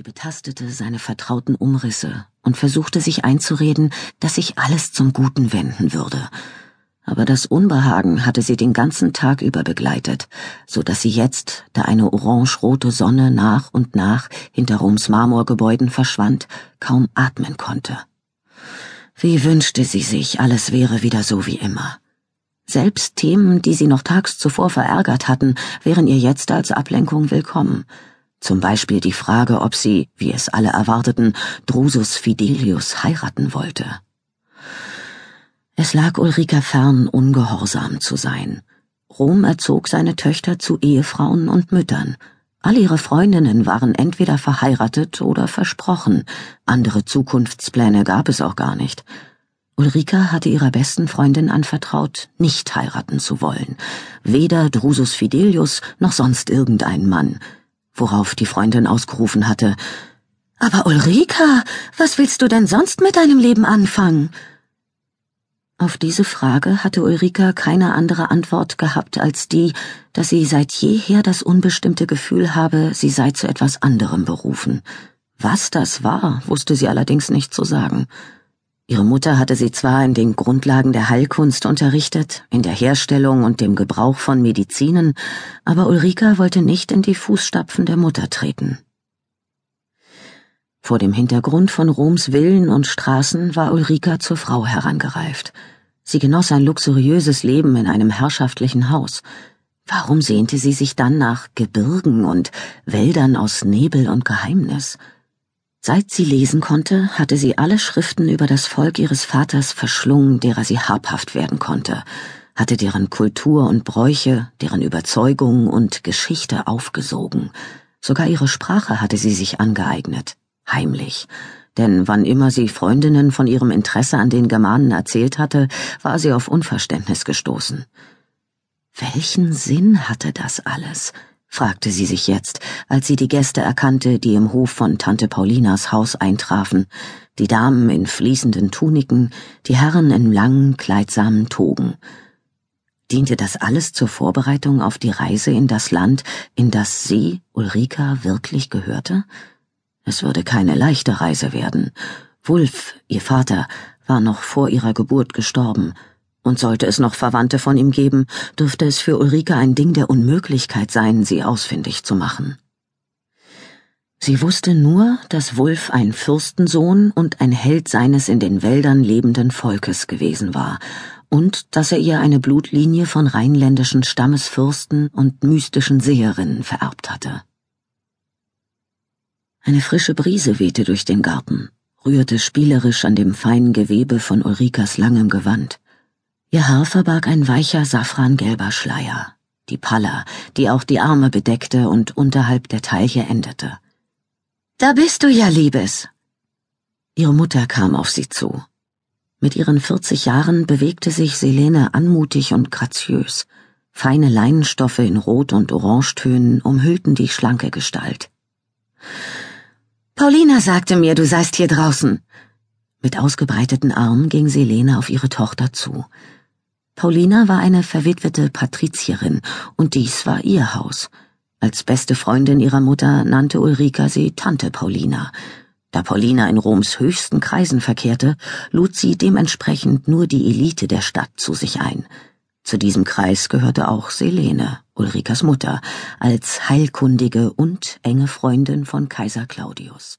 Sie betastete seine vertrauten Umrisse und versuchte sich einzureden, dass sich alles zum Guten wenden würde. Aber das Unbehagen hatte sie den ganzen Tag über begleitet, so dass sie jetzt, da eine orange-rote Sonne nach und nach hinter Roms Marmorgebäuden verschwand, kaum atmen konnte. Wie wünschte sie sich, alles wäre wieder so wie immer. Selbst Themen, die sie noch tags zuvor verärgert hatten, wären ihr jetzt als Ablenkung willkommen – zum Beispiel die Frage, ob sie, wie es alle erwarteten, Drusus Fidelius heiraten wollte. Es lag Ulrika fern, ungehorsam zu sein. Rom erzog seine Töchter zu Ehefrauen und Müttern. All ihre Freundinnen waren entweder verheiratet oder versprochen, andere Zukunftspläne gab es auch gar nicht. Ulrika hatte ihrer besten Freundin anvertraut, nicht heiraten zu wollen, weder Drusus Fidelius noch sonst irgendein Mann, worauf die Freundin ausgerufen hatte Aber Ulrika, was willst du denn sonst mit deinem Leben anfangen? Auf diese Frage hatte Ulrika keine andere Antwort gehabt als die, dass sie seit jeher das unbestimmte Gefühl habe, sie sei zu etwas anderem berufen. Was das war, wusste sie allerdings nicht zu sagen. Ihre Mutter hatte sie zwar in den Grundlagen der Heilkunst unterrichtet, in der Herstellung und dem Gebrauch von Medizinen, aber Ulrika wollte nicht in die Fußstapfen der Mutter treten. Vor dem Hintergrund von Roms Villen und Straßen war Ulrika zur Frau herangereift. Sie genoss ein luxuriöses Leben in einem herrschaftlichen Haus. Warum sehnte sie sich dann nach Gebirgen und Wäldern aus Nebel und Geheimnis? Seit sie lesen konnte, hatte sie alle Schriften über das Volk ihres Vaters verschlungen, derer sie habhaft werden konnte, hatte deren Kultur und Bräuche, deren Überzeugungen und Geschichte aufgesogen. Sogar ihre Sprache hatte sie sich angeeignet, heimlich, denn wann immer sie Freundinnen von ihrem Interesse an den Germanen erzählt hatte, war sie auf Unverständnis gestoßen. Welchen Sinn hatte das alles? Fragte sie sich jetzt, als sie die Gäste erkannte, die im Hof von Tante Paulinas Haus eintrafen, die Damen in fließenden Tuniken, die Herren in langen, kleidsamen Togen. Diente das alles zur Vorbereitung auf die Reise in das Land, in das sie, Ulrika, wirklich gehörte? Es würde keine leichte Reise werden. Wulf, ihr Vater, war noch vor ihrer Geburt gestorben, und sollte es noch Verwandte von ihm geben, dürfte es für Ulrike ein Ding der Unmöglichkeit sein, sie ausfindig zu machen. Sie wusste nur, dass Wulf ein Fürstensohn und ein Held seines in den Wäldern lebenden Volkes gewesen war, und dass er ihr eine Blutlinie von rheinländischen Stammesfürsten und mystischen Seherinnen vererbt hatte. Eine frische Brise wehte durch den Garten, rührte spielerisch an dem feinen Gewebe von Ulrikas langem Gewand. Ihr Haar verbarg ein weicher safrangelber Schleier, die Palla, die auch die Arme bedeckte und unterhalb der Taille endete. Da bist du ja, Liebes. Ihre Mutter kam auf sie zu. Mit ihren vierzig Jahren bewegte sich Selene anmutig und graziös. Feine Leinenstoffe in Rot- und Orangetönen umhüllten die schlanke Gestalt. Paulina sagte mir, du seist hier draußen. Mit ausgebreiteten Armen ging Selene auf ihre Tochter zu. Paulina war eine verwitwete Patrizierin, und dies war ihr Haus. Als beste Freundin ihrer Mutter nannte Ulrika sie Tante Paulina. Da Paulina in Roms höchsten Kreisen verkehrte, lud sie dementsprechend nur die Elite der Stadt zu sich ein. Zu diesem Kreis gehörte auch Selene, Ulrikas Mutter, als heilkundige und enge Freundin von Kaiser Claudius.